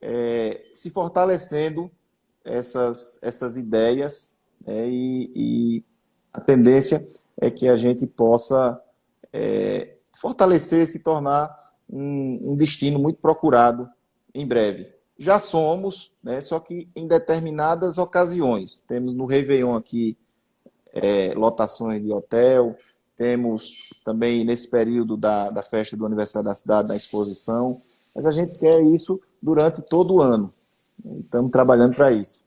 Speaker 2: é, se fortalecendo essas, essas ideias né, e, e, a tendência é que a gente possa é, fortalecer, se tornar um, um destino muito procurado em breve já somos, né, só que em determinadas ocasiões. Temos no Réveillon aqui é, lotações de hotel, temos também nesse período da, da festa do aniversário da cidade, da exposição, mas a gente quer isso durante todo o ano. Estamos trabalhando para isso.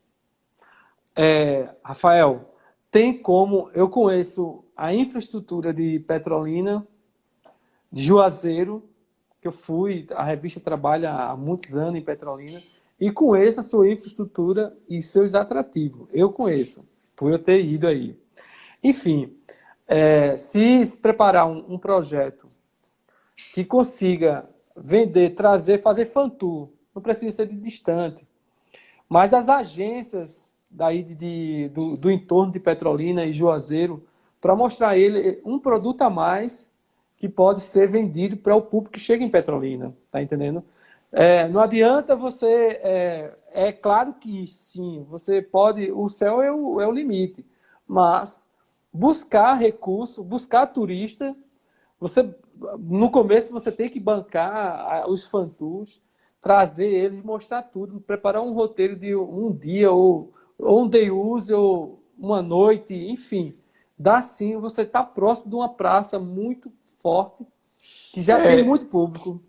Speaker 1: É, Rafael, tem como, eu conheço a infraestrutura de Petrolina, de Juazeiro, que eu fui, a revista trabalha há muitos anos em Petrolina, e conheço a sua infraestrutura e seus atrativos. Eu conheço, por eu ter ido aí. Enfim, é, se preparar um, um, projeto que consiga vender, trazer, fazer fantour, não precisa ser de distante, mas as agências daí de, de do, do entorno de Petrolina e Juazeiro, para mostrar a ele um produto a mais que pode ser vendido para o público que chega em Petrolina, tá entendendo? É, não adianta você. É, é, claro que sim, você pode. O céu é o, é o limite, mas buscar recurso, buscar turista. Você, no começo, você tem que bancar os fantus, trazer eles, mostrar tudo, preparar um roteiro de um dia, ou, ou um day use, ou uma noite, enfim. Dá sim, você está próximo de uma praça muito forte, que já é, tem muito público.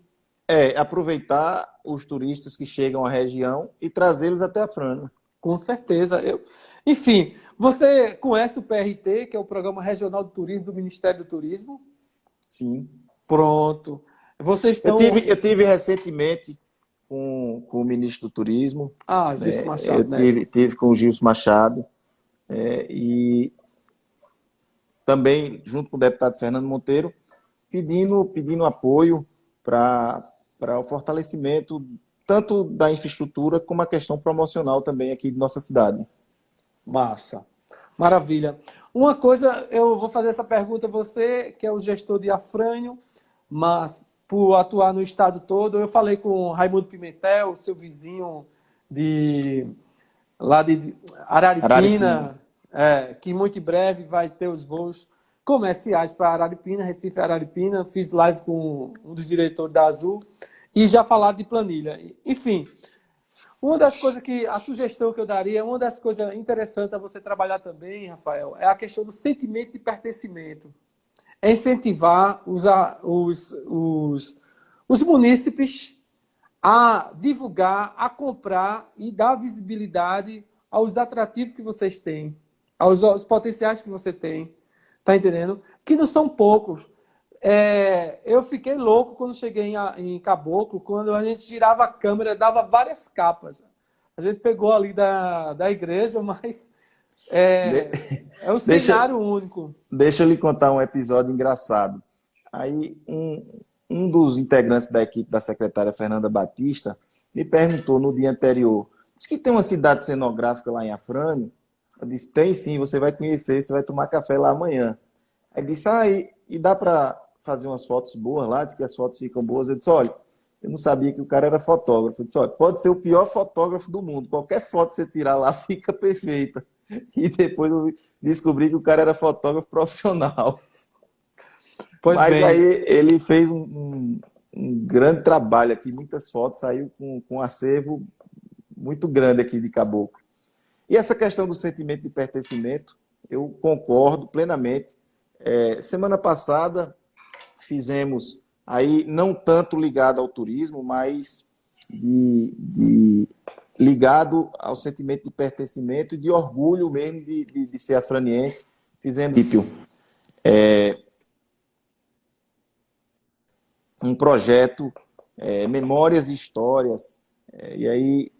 Speaker 2: É, aproveitar os turistas que chegam à região e trazê-los até a Frana.
Speaker 1: Com certeza. Eu... Enfim, você conhece o PRT, que é o Programa Regional de Turismo do Ministério do Turismo?
Speaker 2: Sim.
Speaker 1: Pronto. Vocês estão...
Speaker 2: eu, tive, eu tive recentemente com, com o ministro do Turismo.
Speaker 1: Ah, Gilson é, Machado.
Speaker 2: Eu né? tive, tive com o Gilson Machado. É, e também, junto com o deputado Fernando Monteiro, pedindo, pedindo apoio para o fortalecimento tanto da infraestrutura como a questão promocional também aqui de nossa cidade.
Speaker 1: Massa. Maravilha. Uma coisa, eu vou fazer essa pergunta a você, que é o gestor de Afrânio, mas por atuar no estado todo, eu falei com Raimundo Pimentel, seu vizinho de lá de Araripina, Araripina. É, que muito em breve vai ter os voos comerciais para Araripina, Recife Araripina. Fiz live com um dos diretores da Azul e já falar de planilha. Enfim, uma das coisas que, a sugestão que eu daria, uma das coisas interessantes a você trabalhar também, Rafael, é a questão do sentimento de pertencimento. É incentivar os, os, os, os munícipes a divulgar, a comprar e dar visibilidade aos atrativos que vocês têm, aos, aos potenciais que você tem. Tá entendendo? Que não são poucos. É, eu fiquei louco quando cheguei em, em, Caboclo, quando a gente tirava a câmera, dava várias capas. A gente pegou ali da, da igreja, mas é, é um deixa, cenário único.
Speaker 2: Deixa eu lhe contar um episódio engraçado. Aí um, um dos integrantes da equipe da secretária Fernanda Batista me perguntou no dia anterior, disse que tem uma cidade cenográfica lá em Afrânio. Eu disse, tem sim, você vai conhecer, você vai tomar café lá amanhã. Aí disse, ah, e, e dá para fazer umas fotos boas lá, diz que as fotos ficam boas. Eu disse, olha, eu não sabia que o cara era fotógrafo. Eu disse, olha, pode ser o pior fotógrafo do mundo. Qualquer foto que você tirar lá fica perfeita. E depois eu descobri que o cara era fotógrafo profissional. Pois Mas bem. aí ele fez um, um, um, grande trabalho aqui, muitas fotos, saiu com, com um acervo muito grande aqui de Caboclo. E essa questão do sentimento de pertencimento, eu concordo plenamente. É, semana passada fizemos aí não tanto ligado ao turismo, mas de, de, ligado ao sentimento de pertencimento e de orgulho mesmo de, de, de ser afraniense. Fizemos é, um projeto é, Memórias e Histórias, é, e aí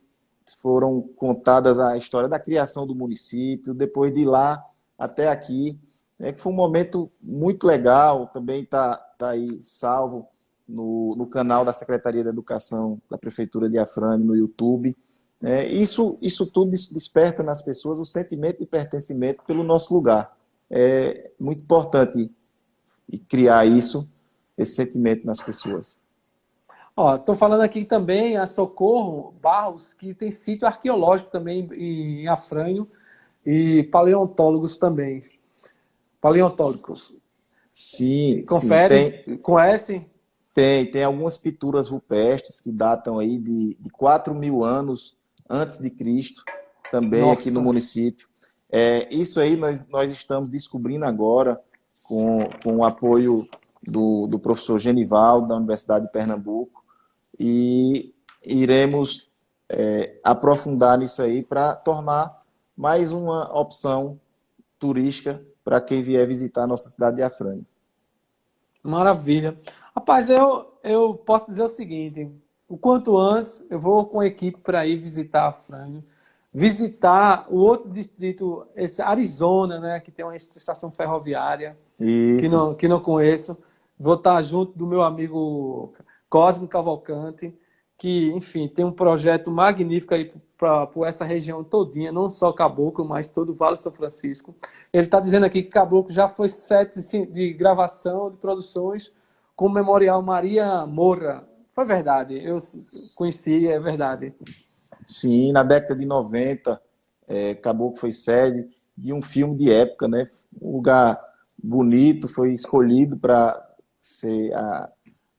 Speaker 2: foram contadas a história da criação do município, depois de lá até aqui, é que foi um momento muito legal, também está tá aí salvo no, no canal da Secretaria da Educação da Prefeitura de Afrânio, no YouTube. É, isso, isso tudo desperta nas pessoas o sentimento de pertencimento pelo nosso lugar. É muito importante criar isso, esse sentimento nas pessoas.
Speaker 1: Estou falando aqui também a Socorro Barros, que tem sítio arqueológico também em Afrânio e paleontólogos também paleontólogos.
Speaker 2: Sim,
Speaker 1: Confere? Sim, tem, conhece?
Speaker 2: Tem, tem algumas pinturas rupestres que datam aí de, de 4 mil anos antes de Cristo, também Nossa. aqui no município. É, isso aí nós, nós estamos descobrindo agora com, com o apoio do, do professor Genival, da Universidade de Pernambuco, e iremos é, aprofundar nisso aí para tornar mais uma opção turística para quem vier visitar a nossa cidade de Afrânio.
Speaker 1: Maravilha. Rapaz, eu, eu posso dizer o seguinte: o quanto antes eu vou com a equipe para ir visitar Afrânio, visitar o outro distrito, esse Arizona, né, que tem uma estação ferroviária, Isso. que não, que não conheço. Vou estar junto do meu amigo Cosme Cavalcante, que, enfim, tem um projeto magnífico aí para essa região todinha, não só Caboclo, mas todo o Vale São Francisco. Ele está dizendo aqui que Caboclo já foi sete de gravação, de produções, com o Memorial Maria Moura, Foi verdade, eu conheci, é verdade.
Speaker 2: Sim, na década de 90, é, Caboclo foi sede de um filme de época, né? Um lugar bonito, foi escolhido para ser a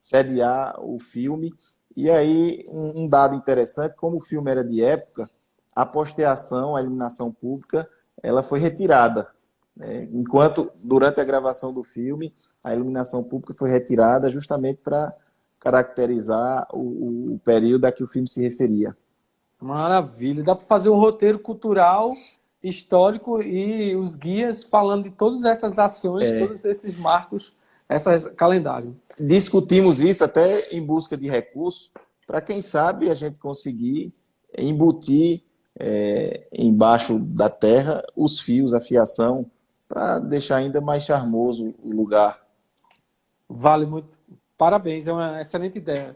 Speaker 2: sediar o filme. E aí, um, um, dado interessante, como o filme era de época, a posteação, a iluminação pública, ela foi retirada. Né? Enquanto, durante a gravação do filme, a iluminação pública foi retirada justamente para caracterizar o, o período a que o filme se referia.
Speaker 1: Maravilha. Dá para fazer um roteiro cultural, histórico e os guias falando de todas essas ações, é. todos esses marcos, esse calendário.
Speaker 2: Discutimos isso até em busca de recursos, para quem sabe a gente conseguir embutir é, embaixo da terra os fios, a fiação, para deixar ainda mais charmoso o lugar.
Speaker 1: Vale muito. Parabéns, é uma excelente ideia.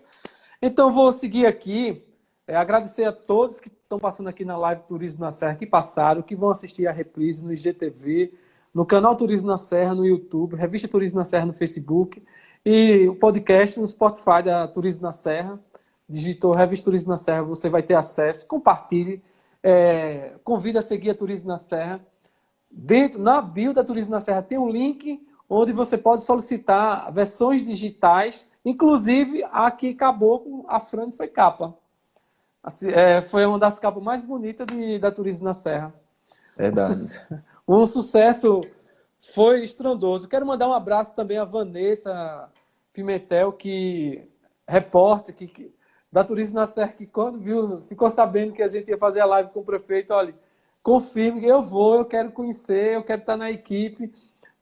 Speaker 1: Então, vou seguir aqui. É, agradecer a todos que estão passando aqui na live Turismo na Serra, que passaram, que vão assistir a reprise no IGTV, no canal Turismo na Serra no YouTube, Revista Turismo na Serra no Facebook e o podcast no Spotify da Turismo na Serra. Digitou Revista Turismo na Serra, você vai ter acesso. Compartilhe. É, convida a seguir a Turismo na Serra. Dentro, na bio da Turismo na Serra tem um link onde você pode solicitar versões digitais, inclusive a que acabou com a Fran foi capa. Assim, é, foi uma das capas mais bonitas de, da Turismo na Serra.
Speaker 2: Verdade.
Speaker 1: Um, um sucesso foi estrondoso. Quero mandar um abraço também a Vanessa Pimentel, que repórter que, que, da Turismo na Serra, que quando viu, ficou sabendo que a gente ia fazer a live com o prefeito, olha, confirme que eu vou, eu quero conhecer, eu quero estar na equipe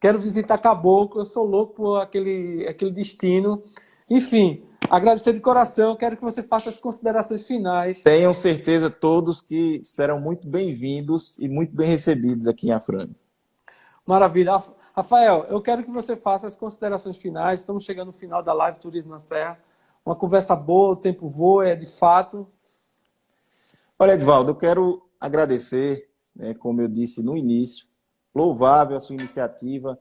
Speaker 1: quero visitar Caboclo, eu sou louco por aquele, aquele destino. Enfim, agradecer de coração, quero que você faça as considerações finais.
Speaker 2: Tenham certeza todos que serão muito bem-vindos e muito bem recebidos aqui em Afrânio.
Speaker 1: Maravilha. Rafael, eu quero que você faça as considerações finais. Estamos chegando no final da live Turismo na Serra. Uma conversa boa, o tempo voa, é de fato.
Speaker 2: Olha, Edvaldo, eu quero agradecer, né, como eu disse no início, louvável a sua iniciativa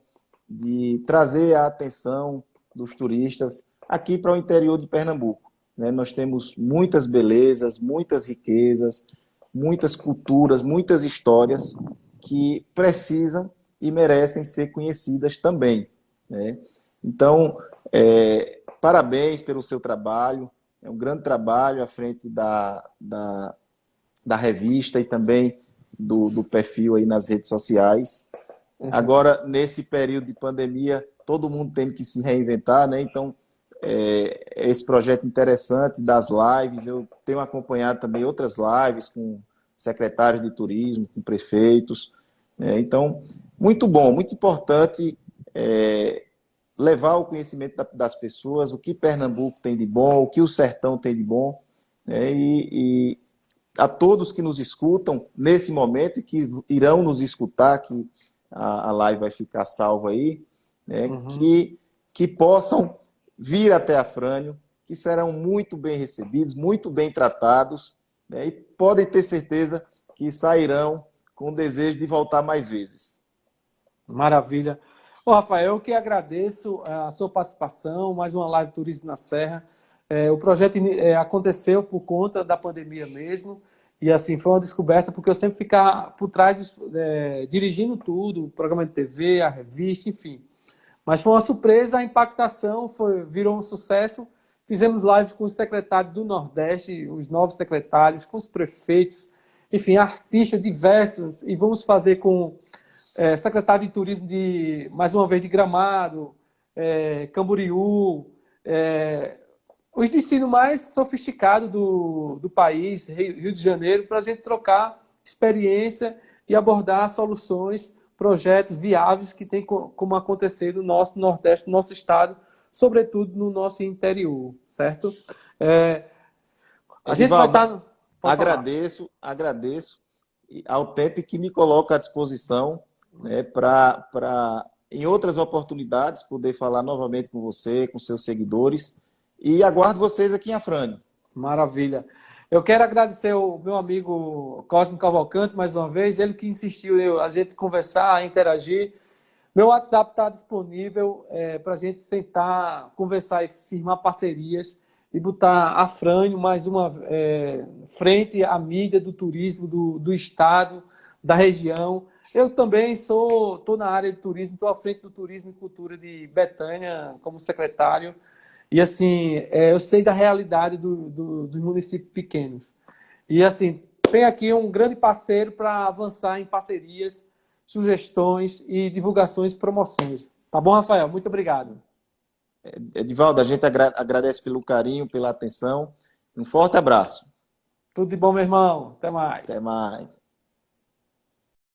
Speaker 2: de trazer a atenção dos turistas aqui para o interior de Pernambuco. Né? Nós temos muitas belezas, muitas riquezas, muitas culturas, muitas histórias que precisam e merecem ser conhecidas também. Né? Então, é, parabéns pelo seu trabalho, é um grande trabalho à frente da, da, da revista e também do, do perfil aí nas redes sociais. Uhum. Agora, nesse período de pandemia, todo mundo tem que se reinventar, né? Então, é, esse projeto interessante das lives, eu tenho acompanhado também outras lives com secretários de turismo, com prefeitos. Né? Então, muito bom, muito importante é, levar o conhecimento das pessoas, o que Pernambuco tem de bom, o que o sertão tem de bom, né? e, e a todos que nos escutam nesse momento e que irão nos escutar, que a, a live vai ficar salva aí, né, uhum. que, que possam vir até a Frânio, que serão muito bem recebidos, muito bem tratados, né, e podem ter certeza que sairão com o desejo de voltar mais vezes.
Speaker 1: Maravilha. Ô, Rafael, eu que agradeço a sua participação, mais uma live Turismo na Serra. É, o projeto é, aconteceu por conta da pandemia mesmo. E assim, foi uma descoberta porque eu sempre ficava por trás, é, dirigindo tudo, o programa de TV, a revista, enfim. Mas foi uma surpresa, a impactação foi, virou um sucesso. Fizemos lives com os secretários do Nordeste, os novos secretários, com os prefeitos, enfim, artistas diversos. E vamos fazer com é, secretário de turismo de, mais uma vez, de Gramado, é, Camboriú, é, os de ensino mais sofisticado do, do país, Rio de Janeiro, para a gente trocar experiência e abordar soluções, projetos viáveis que tem como acontecer no nosso Nordeste, no nosso estado, sobretudo no nosso interior, certo? É,
Speaker 2: a gente vai estar... Tá agradeço, falar. agradeço ao tempo que me coloca à disposição né, para, em outras oportunidades, poder falar novamente com você, com seus seguidores, e aguardo vocês aqui em Afrânio.
Speaker 1: Maravilha. Eu quero agradecer o meu amigo Cosmo Cavalcante mais uma vez, ele que insistiu a gente conversar, interagir. Meu WhatsApp está disponível é, para a gente sentar, conversar e firmar parcerias. e botar a Frânio mais uma é, frente à mídia do turismo do, do estado, da região. Eu também sou, estou na área de turismo, estou à frente do turismo e cultura de Betânia como secretário. E assim, é, eu sei da realidade do, do, dos municípios pequenos. E assim, tem aqui um grande parceiro para avançar em parcerias, sugestões e divulgações e promoções. Tá bom, Rafael? Muito obrigado.
Speaker 2: Edivaldo, a gente agradece pelo carinho, pela atenção. Um forte abraço.
Speaker 1: Tudo de bom, meu irmão. Até mais.
Speaker 2: Até mais.